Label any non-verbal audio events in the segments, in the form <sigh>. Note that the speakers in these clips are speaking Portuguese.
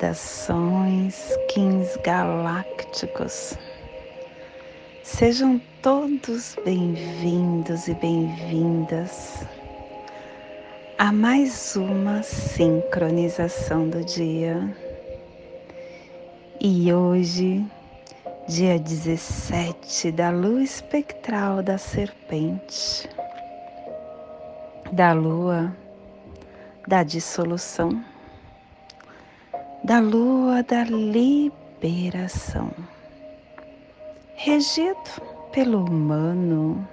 saudações, kings galácticos, sejam todos bem-vindos e bem-vindas a mais uma sincronização do dia. E hoje dia 17 da lua espectral da serpente, da lua da dissolução, da lua da liberação, regido pelo humano.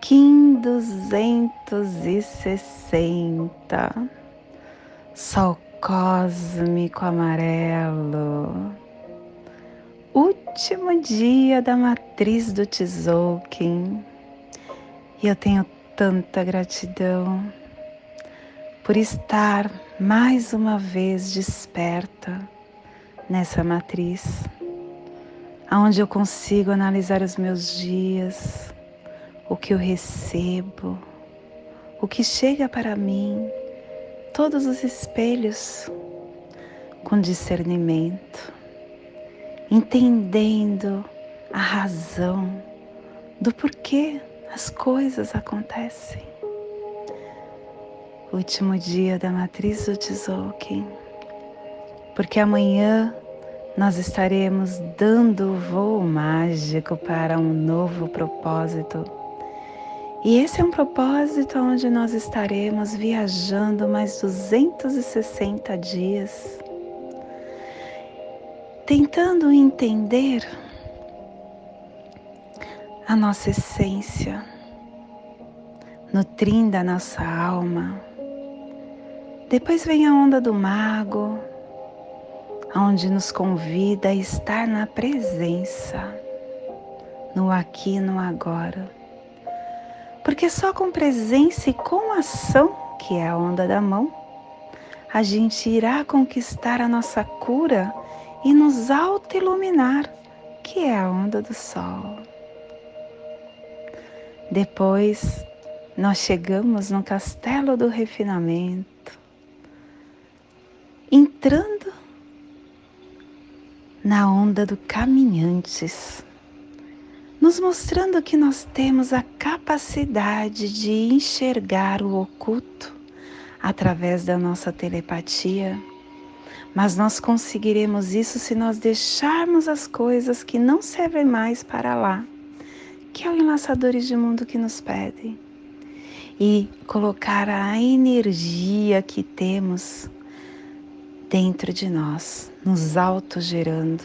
Kim 260, Sol cósmico amarelo último dia da matriz do Tzolk'in e eu tenho tanta gratidão por estar mais uma vez desperta nessa matriz, aonde eu consigo analisar os meus dias, o que eu recebo, o que chega para mim, todos os espelhos com discernimento entendendo a razão do porquê as coisas acontecem. Último dia da matriz do Tzolk'in, porque amanhã nós estaremos dando o voo mágico para um novo propósito. E esse é um propósito onde nós estaremos viajando mais 260 dias tentando entender a nossa essência, nutrindo a nossa alma. Depois vem a onda do mago, onde nos convida a estar na presença, no aqui e no agora. Porque só com presença e com ação, que é a onda da mão, a gente irá conquistar a nossa cura e nos auto-iluminar, que é a onda do sol. Depois, nós chegamos no castelo do refinamento, entrando na onda do caminhantes, nos mostrando que nós temos a capacidade de enxergar o oculto através da nossa telepatia. Mas nós conseguiremos isso se nós deixarmos as coisas que não servem mais para lá, que é o enlaçadores de mundo que nos pedem, e colocar a energia que temos dentro de nós, nos autogerando.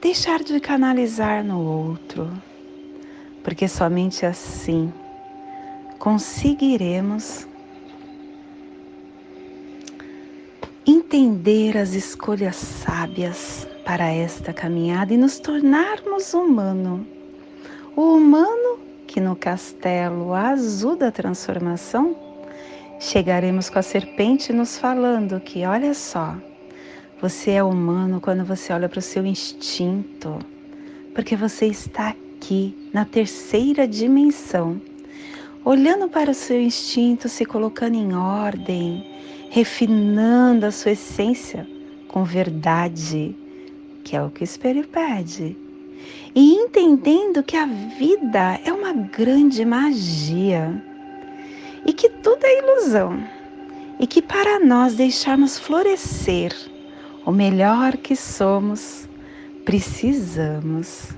Deixar de canalizar no outro, porque somente assim conseguiremos entender as escolhas sábias para esta caminhada e nos tornarmos humano. O humano que no castelo azul da transformação chegaremos com a serpente nos falando que, olha só, você é humano quando você olha para o seu instinto, porque você está aqui na terceira dimensão, olhando para o seu instinto, se colocando em ordem refinando a sua essência com verdade, que é o que o espelho pede, e entendendo que a vida é uma grande magia e que tudo é ilusão, e que para nós deixarmos florescer o melhor que somos, precisamos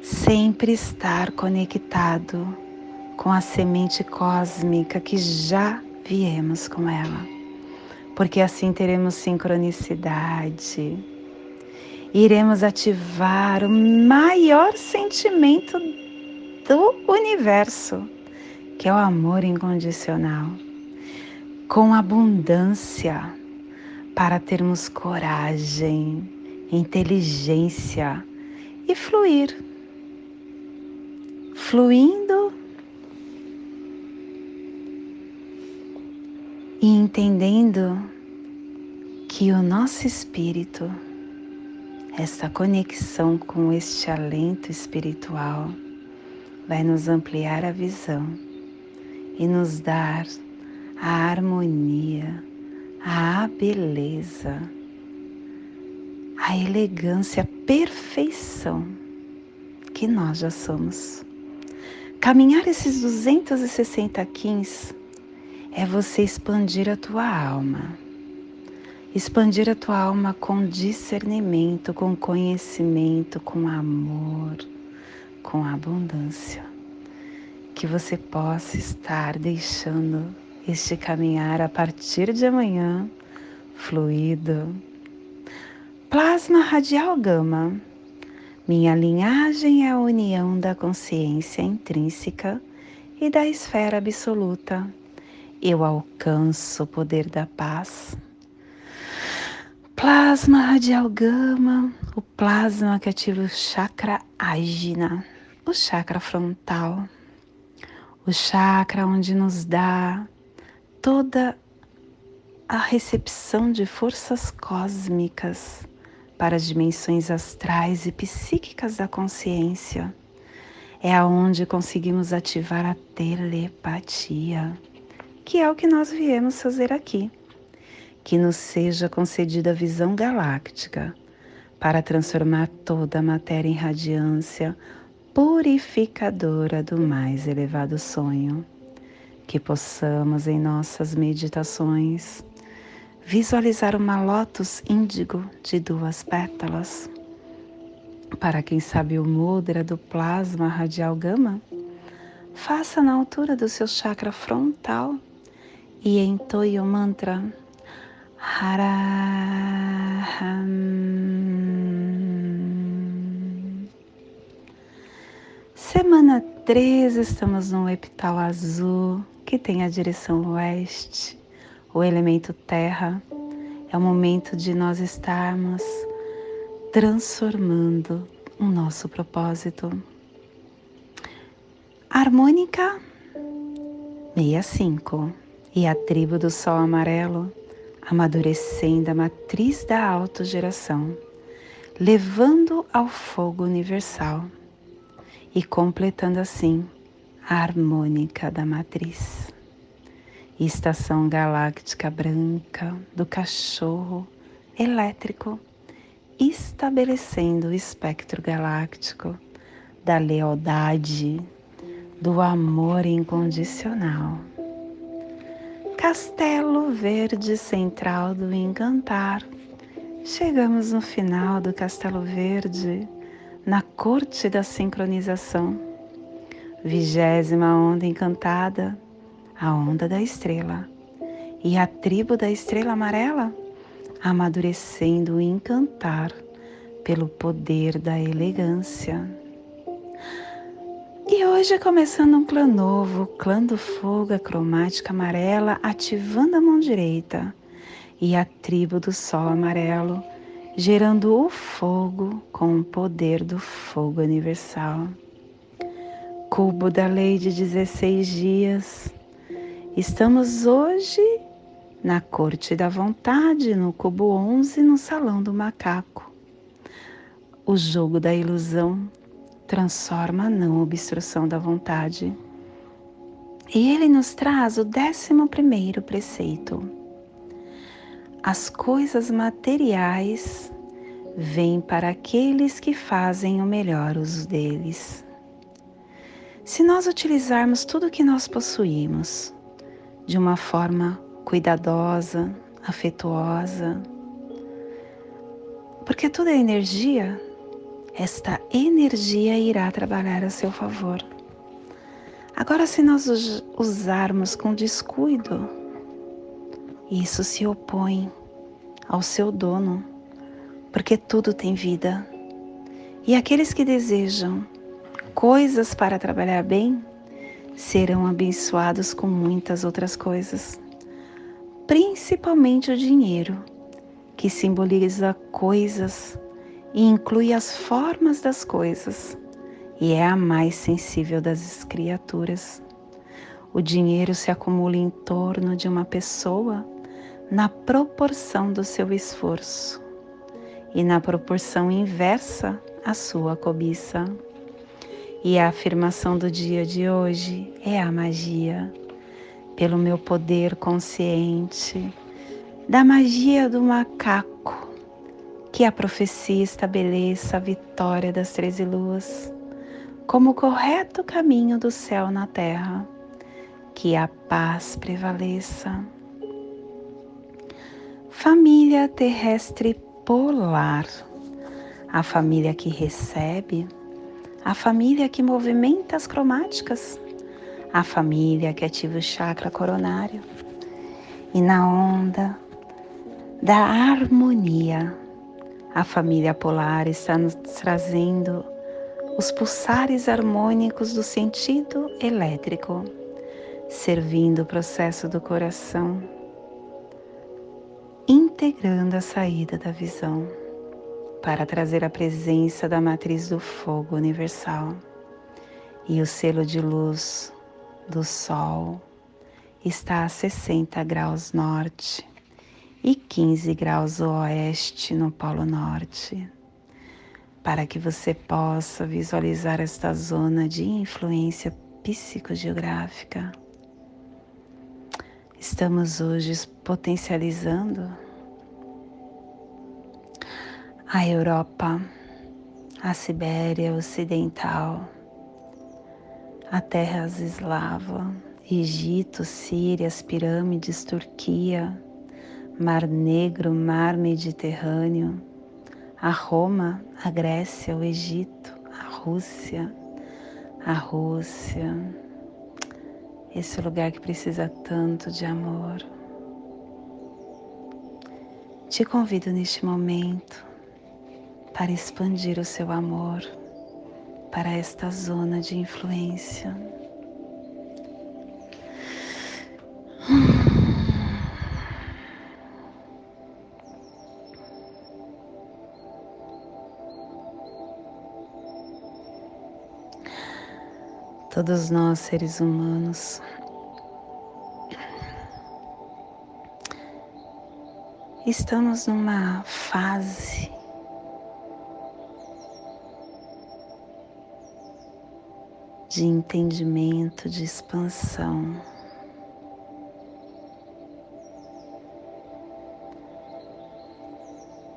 sempre estar conectado com a semente cósmica que já viemos com ela, porque assim teremos sincronicidade. Iremos ativar o maior sentimento do universo, que é o amor incondicional, com abundância, para termos coragem, inteligência e fluir. Fluindo e entendendo que o nosso espírito essa conexão com este alento espiritual vai nos ampliar a visão e nos dar a harmonia, a beleza, a elegância, a perfeição que nós já somos. Caminhar esses 260 quins é você expandir a tua alma. Expandir a tua alma com discernimento, com conhecimento, com amor, com abundância. Que você possa estar deixando este caminhar a partir de amanhã fluido. Plasma radial gama. Minha linhagem é a união da consciência intrínseca e da esfera absoluta eu alcanço o poder da paz. Plasma radial gama, o plasma que ativa o chakra ágina, o chakra frontal, o chakra onde nos dá toda a recepção de forças cósmicas para as dimensões astrais e psíquicas da consciência. É aonde conseguimos ativar a telepatia que é o que nós viemos fazer aqui. Que nos seja concedida a visão galáctica para transformar toda a matéria em radiância purificadora do mais elevado sonho. Que possamos em nossas meditações visualizar uma lótus índigo de duas pétalas. Para quem sabe o mudra do plasma radial gama, faça na altura do seu chakra frontal e entoie o mantra Haraham. Semana 3, estamos no epital azul que tem a direção oeste, o elemento terra. É o momento de nós estarmos transformando o nosso propósito. Harmônica 65 e a tribo do Sol Amarelo, amadurecendo a matriz da autogeração, levando ao fogo universal e completando assim a harmônica da matriz. Estação galáctica branca do cachorro elétrico, estabelecendo o espectro galáctico da lealdade, do amor incondicional Castelo Verde Central do Encantar. Chegamos no final do Castelo Verde, na corte da sincronização. Vigésima onda encantada, a onda da estrela. E a tribo da estrela amarela, amadurecendo o encantar pelo poder da elegância. E hoje começando um clã novo, clã do fogo, a cromática amarela ativando a mão direita e a tribo do sol amarelo, gerando o fogo com o poder do fogo universal. Cubo da lei de 16 dias. Estamos hoje na corte da vontade, no cubo 11, no salão do macaco. O jogo da ilusão transforma a não obstrução da vontade. E ele nos traz o décimo primeiro preceito. As coisas materiais vêm para aqueles que fazem o melhor uso deles. Se nós utilizarmos tudo o que nós possuímos de uma forma cuidadosa, afetuosa, porque tudo é energia, esta energia irá trabalhar a seu favor. Agora, se nós usarmos com descuido, isso se opõe ao seu dono, porque tudo tem vida. E aqueles que desejam coisas para trabalhar bem serão abençoados com muitas outras coisas, principalmente o dinheiro, que simboliza coisas e inclui as formas das coisas e é a mais sensível das criaturas. O dinheiro se acumula em torno de uma pessoa na proporção do seu esforço e na proporção inversa a sua cobiça. E a afirmação do dia de hoje é a magia, pelo meu poder consciente, da magia do macaco, que a profecia estabeleça a vitória das treze luas como o correto caminho do céu na terra, que a paz prevaleça. Família terrestre polar, a família que recebe, a família que movimenta as cromáticas, a família que ativa o chakra coronário. E na onda da harmonia, a família polar está nos trazendo os pulsares harmônicos do sentido elétrico, servindo o processo do coração, integrando a saída da visão para trazer a presença da matriz do fogo universal e o selo de luz do Sol está a 60 graus norte e 15 graus oeste no Polo Norte para que você possa visualizar esta zona de influência psicogeográfica. Estamos hoje potencializando a Europa, a Sibéria Ocidental, a terra eslava, Egito, Síria, as pirâmides, Turquia, Mar Negro, Mar Mediterrâneo, a Roma, a Grécia, o Egito, a Rússia, a Rússia, esse lugar que precisa tanto de amor. Te convido neste momento para expandir o seu amor para esta zona de influência. Todos nós seres humanos. Estamos numa fase de entendimento, de expansão.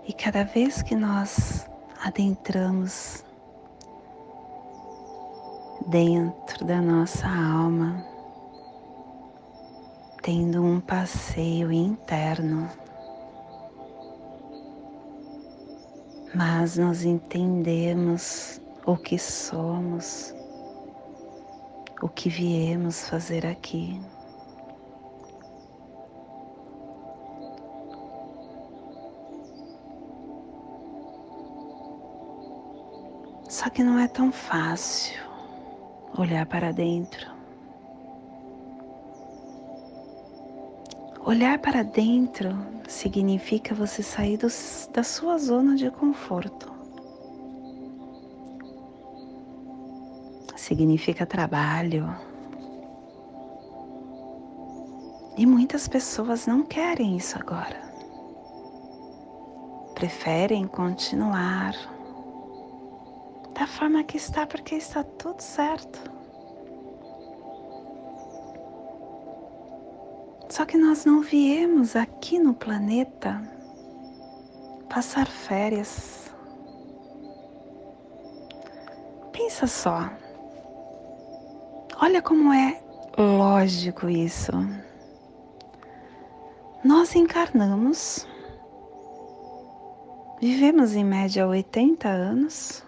E cada vez que nós adentramos dentro da nossa alma, tendo um passeio interno. Mas nós entendemos o que somos, o que viemos fazer aqui. Só que não é tão fácil olhar para dentro. Olhar para dentro significa você sair dos, da sua zona de conforto. Significa trabalho. E muitas pessoas não querem isso agora. Preferem continuar da forma que está, porque está tudo certo. Só que nós não viemos aqui no planeta passar férias. Pensa só. Olha como é lógico isso. Nós encarnamos, vivemos em média 80 anos,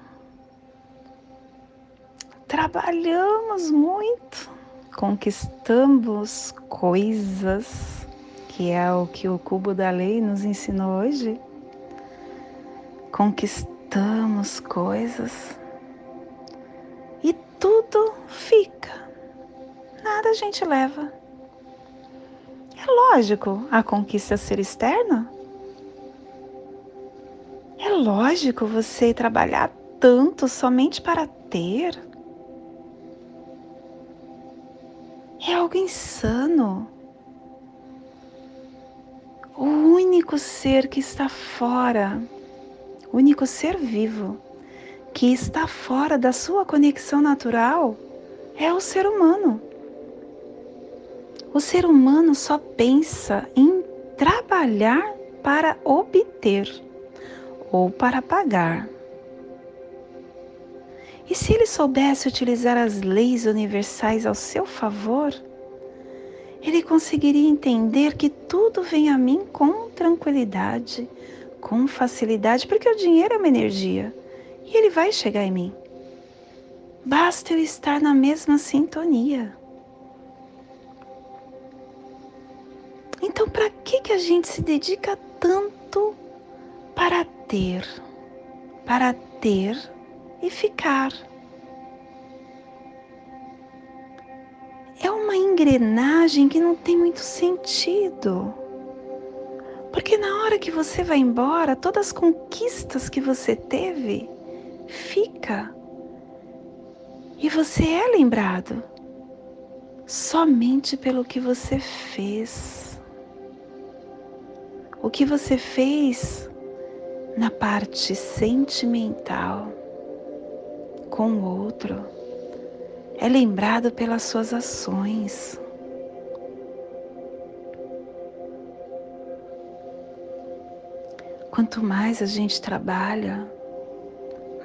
trabalhamos muito, conquistamos coisas, que é o que o cubo da lei nos ensinou hoje. Conquistamos coisas e tudo fica, nada a gente leva. É lógico a conquista ser externa. É lógico você trabalhar tanto somente para ter é algo insano. O único ser que está fora, o único ser vivo que está fora da sua conexão natural é o ser humano. O ser humano só pensa em trabalhar para obter ou para pagar. E se ele soubesse utilizar as leis universais ao seu favor, ele conseguiria entender que tudo vem a mim com tranquilidade, com facilidade, porque o dinheiro é uma energia e ele vai chegar em mim. Basta eu estar na mesma sintonia. Então, para que, que a gente se dedica tanto para ter, para ter e ficar? É uma engrenagem que não tem muito sentido. Porque na hora que você vai embora, todas as conquistas que você teve fica. E você é lembrado somente pelo que você fez. O que você fez na parte sentimental com o outro é lembrado pelas suas ações. Quanto mais a gente trabalha,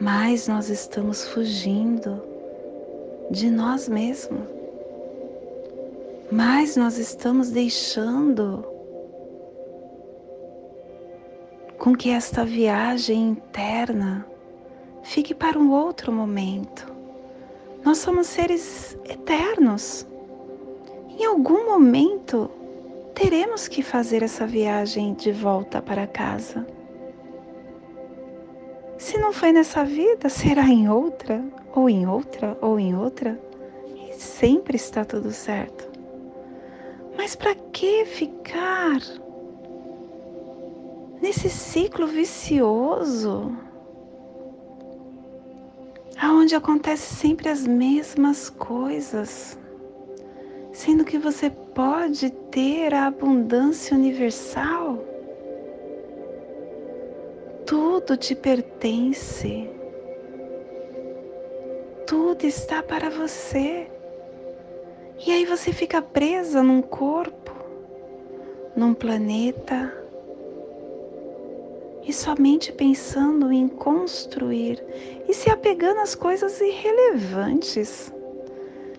mais nós estamos fugindo de nós mesmos, mais nós estamos deixando com que esta viagem interna fique para um outro momento. Nós somos seres eternos. Em algum momento teremos que fazer essa viagem de volta para casa. Se não foi nessa vida, será em outra, ou em outra, ou em outra, e sempre está tudo certo. Mas para que ficar nesse ciclo vicioso? Aonde acontece sempre as mesmas coisas, sendo que você pode ter a abundância universal tudo te pertence. Tudo está para você. E aí você fica presa num corpo, num planeta, e somente pensando em construir e se apegando às coisas irrelevantes,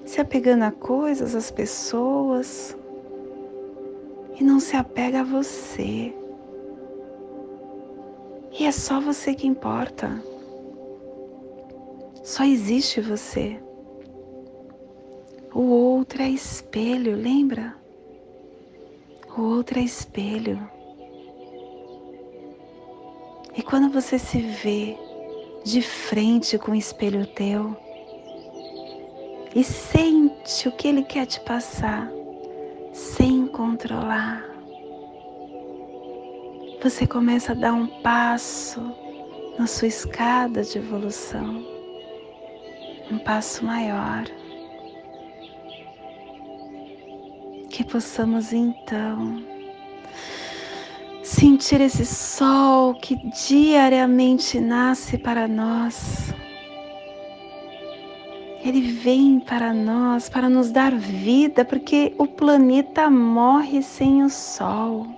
se apegando a coisas, às pessoas, e não se apega a você. E é só você que importa. Só existe você. O outro é espelho, lembra? O outro é espelho. Quando você se vê de frente com o espelho teu e sente o que ele quer te passar, sem controlar, você começa a dar um passo na sua escada de evolução, um passo maior. Que possamos então sentir esse sol que diariamente nasce para nós. Ele vem para nós para nos dar vida, porque o planeta morre sem o sol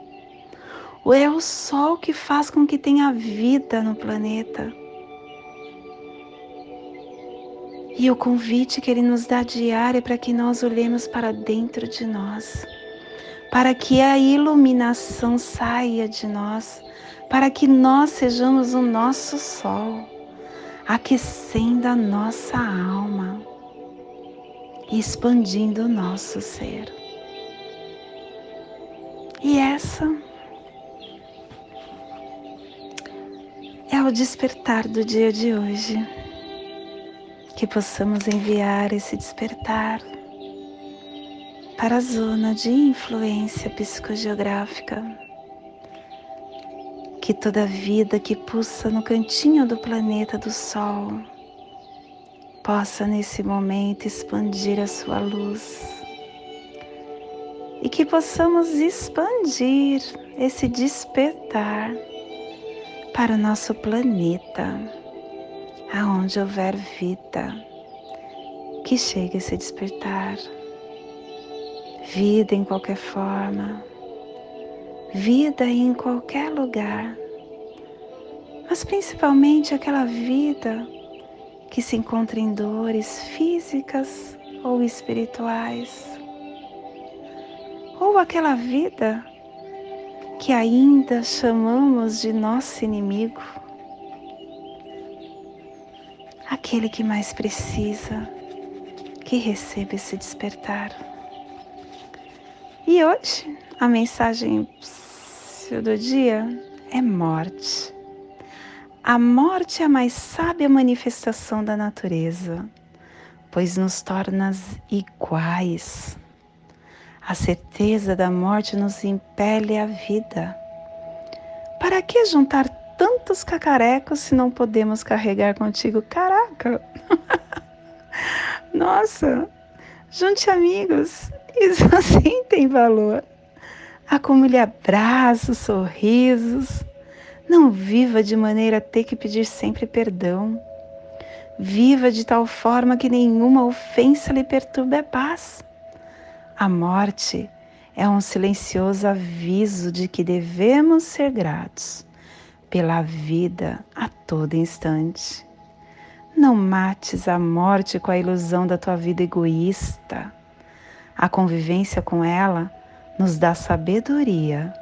é o Sol que faz com que tenha vida no planeta. E o convite que Ele nos dá diário é para que nós olhemos para dentro de nós, para que a iluminação saia de nós, para que nós sejamos o nosso Sol, aquecendo a nossa alma e expandindo o nosso ser. E essa é o despertar do dia de hoje. Que possamos enviar esse despertar para a zona de influência psicogeográfica. Que toda vida que pulsa no cantinho do planeta do Sol possa nesse momento expandir a sua luz e que possamos expandir esse despertar para o nosso planeta, aonde houver vida, que chegue a se despertar. Vida em qualquer forma, vida em qualquer lugar, mas principalmente aquela vida que se encontra em dores físicas ou espirituais, ou aquela vida que ainda chamamos de nosso inimigo, aquele que mais precisa que receba esse despertar. E hoje a mensagem do dia é morte. A morte é a mais sábia manifestação da natureza, pois nos torna iguais a certeza da morte nos impele à vida. Para que juntar tantos cacarecos se não podemos carregar contigo? Caraca! <laughs> Nossa! Junte amigos, isso assim tem valor. Acumule abraços, sorrisos. Não viva de maneira a ter que pedir sempre perdão. Viva de tal forma que nenhuma ofensa lhe perturbe a paz. A morte é um silencioso aviso de que devemos ser gratos pela vida a todo instante. Não mates a morte com a ilusão da tua vida egoísta. A convivência com ela nos dá sabedoria,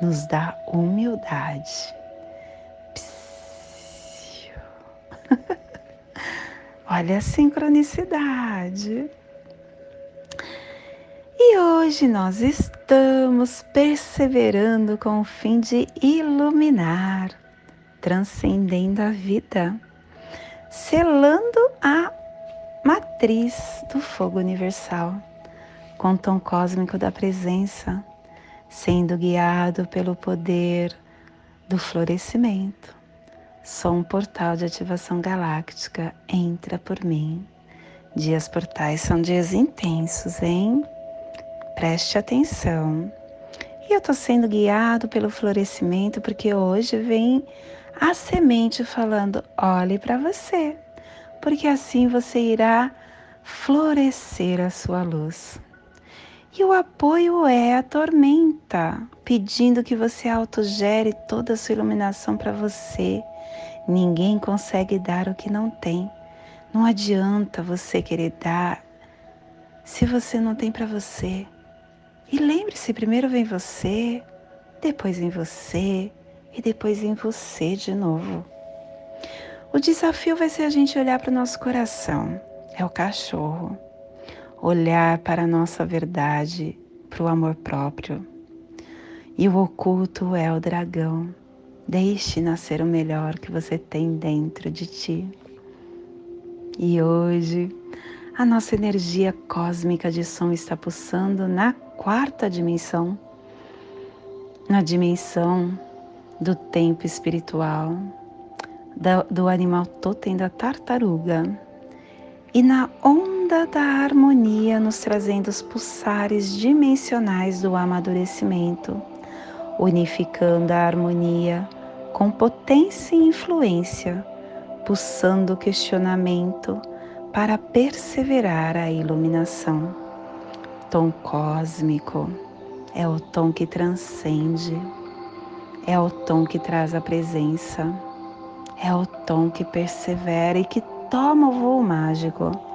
nos dá humildade. <laughs> Olha a sincronicidade. E hoje nós estamos perseverando com o fim de iluminar, transcendendo a vida, selando a matriz do fogo universal, com o tom cósmico da presença, sendo guiado pelo poder do florescimento. Sou um portal de ativação galáctica, entra por mim. Dias portais são dias intensos, hein? Preste atenção. E eu estou sendo guiado pelo florescimento porque hoje vem a semente falando: olhe para você, porque assim você irá florescer a sua luz. E o apoio é a tormenta, pedindo que você autogere toda a sua iluminação para você. Ninguém consegue dar o que não tem. Não adianta você querer dar se você não tem para você. E lembre-se: primeiro vem você, depois em você e depois em você de novo. O desafio vai ser a gente olhar para o nosso coração, é o cachorro. Olhar para a nossa verdade, para o amor próprio. E o oculto é o dragão. Deixe nascer o melhor que você tem dentro de ti. E hoje, a nossa energia cósmica de som está pulsando na quarta dimensão, na dimensão do tempo espiritual, do animal totem da tartaruga e na onda da harmonia, nos trazendo os pulsares dimensionais do amadurecimento, unificando a harmonia com potência e influência, pulsando o questionamento para perseverar a iluminação tom cósmico, é o tom que transcende, é o tom que traz a presença, é o tom que persevera e que toma o voo mágico.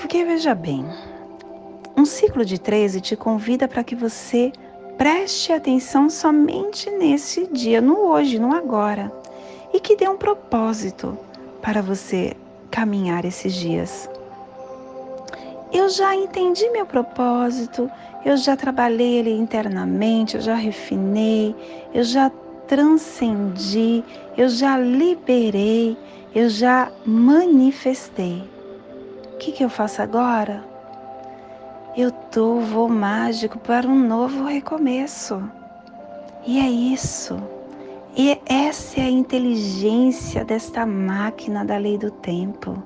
Porque veja bem, um ciclo de 13 te convida para que você preste atenção somente nesse dia, no hoje, no agora, e que dê um propósito para você caminhar esses dias eu já entendi meu propósito, eu já trabalhei ele internamente, eu já refinei, eu já transcendi, eu já liberei, eu já manifestei. Que, que eu faço agora? Eu dou voo mágico para um novo recomeço. E é isso. E essa é a inteligência desta máquina da lei do tempo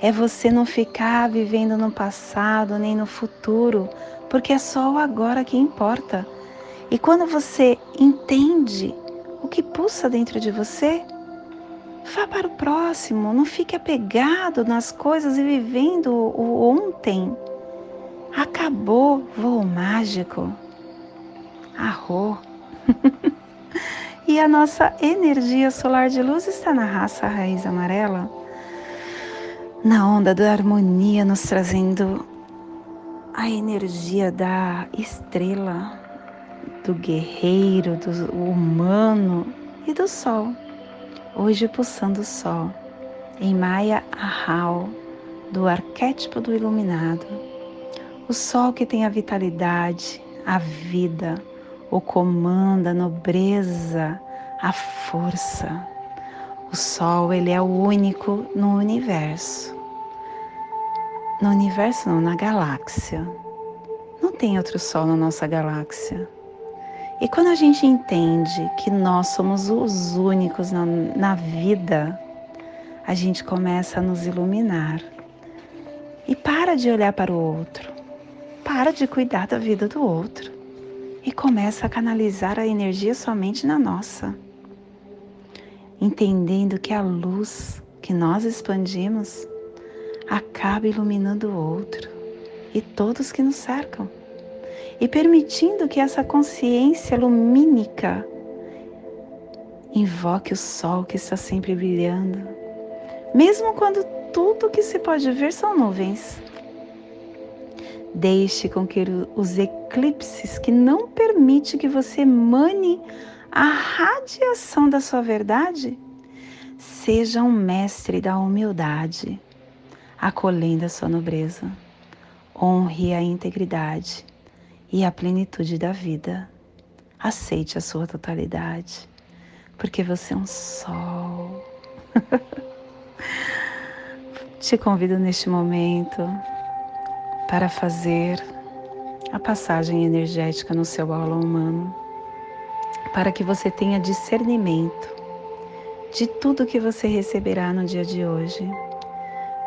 é você não ficar vivendo no passado nem no futuro, porque é só o agora que importa. E quando você entende o que pulsa dentro de você. Vá para o próximo, não fique apegado nas coisas e vivendo o ontem. Acabou voo mágico. Arro. <laughs> e a nossa energia solar de luz está na raça raiz amarela, na onda da harmonia, nos trazendo a energia da estrela, do guerreiro, do humano e do sol. Hoje pulsando o sol, em Maya Ahau, do arquétipo do iluminado. O sol que tem a vitalidade, a vida, o comando, a nobreza, a força. O sol, ele é o único no universo. No universo não, na galáxia. Não tem outro sol na nossa galáxia. E quando a gente entende que nós somos os únicos na, na vida, a gente começa a nos iluminar. E para de olhar para o outro. Para de cuidar da vida do outro. E começa a canalizar a energia somente na nossa. Entendendo que a luz que nós expandimos acaba iluminando o outro e todos que nos cercam e permitindo que essa consciência lumínica invoque o sol que está sempre brilhando, mesmo quando tudo que se pode ver são nuvens. Deixe com que os eclipses que não permite que você mane a radiação da sua verdade seja um mestre da humildade, acolhendo a sua nobreza. Honre a integridade e a plenitude da vida. Aceite a sua totalidade, porque você é um sol. <laughs> Te convido neste momento para fazer a passagem energética no seu aula humano, para que você tenha discernimento de tudo que você receberá no dia de hoje,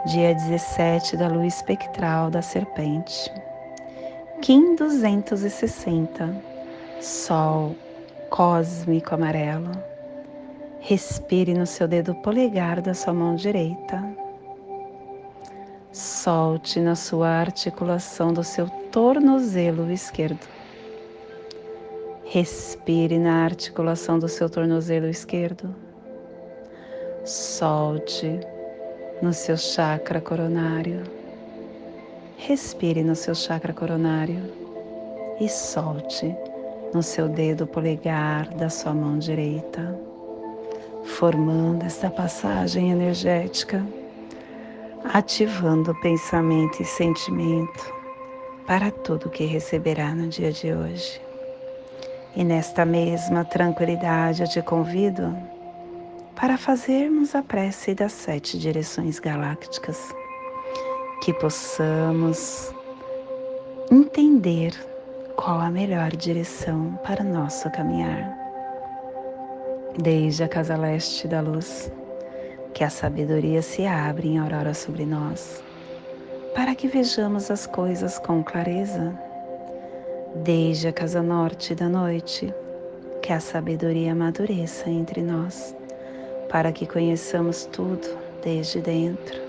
dia 17 da lua espectral da serpente. Kim 260, Sol cósmico amarelo. Respire no seu dedo polegar da sua mão direita. Solte na sua articulação do seu tornozelo esquerdo. Respire na articulação do seu tornozelo esquerdo. Solte no seu chakra coronário Respire no seu chakra coronário e solte no seu dedo polegar da sua mão direita, formando esta passagem energética, ativando pensamento e sentimento para tudo que receberá no dia de hoje. E nesta mesma tranquilidade eu te convido para fazermos a prece das sete direções galácticas que possamos entender qual a melhor direção para o nosso caminhar. Desde a casa leste da luz, que a sabedoria se abre em aurora sobre nós, para que vejamos as coisas com clareza. Desde a casa norte da noite, que a sabedoria amadureça entre nós, para que conheçamos tudo desde dentro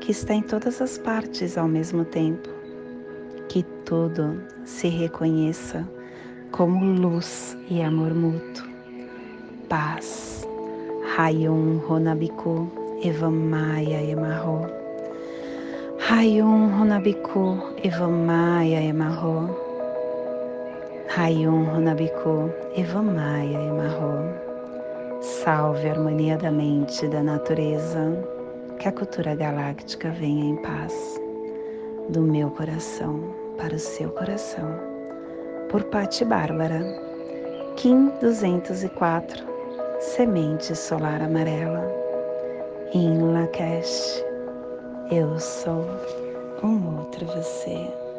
que está em todas as partes ao mesmo tempo. Que tudo se reconheça como luz e amor mútuo. Paz. Rayon Ronabiku Evamaya Emarro. Hayum Runabiku Evamaya Emarro. Hayum Runabiku Evamaya Emarro. Salve a harmonia da mente e da natureza. Que a cultura galáctica venha em paz. Do meu coração para o seu coração. Por Pati Bárbara. Kim 204. Semente solar amarela. Em Lakesh eu sou um outro você.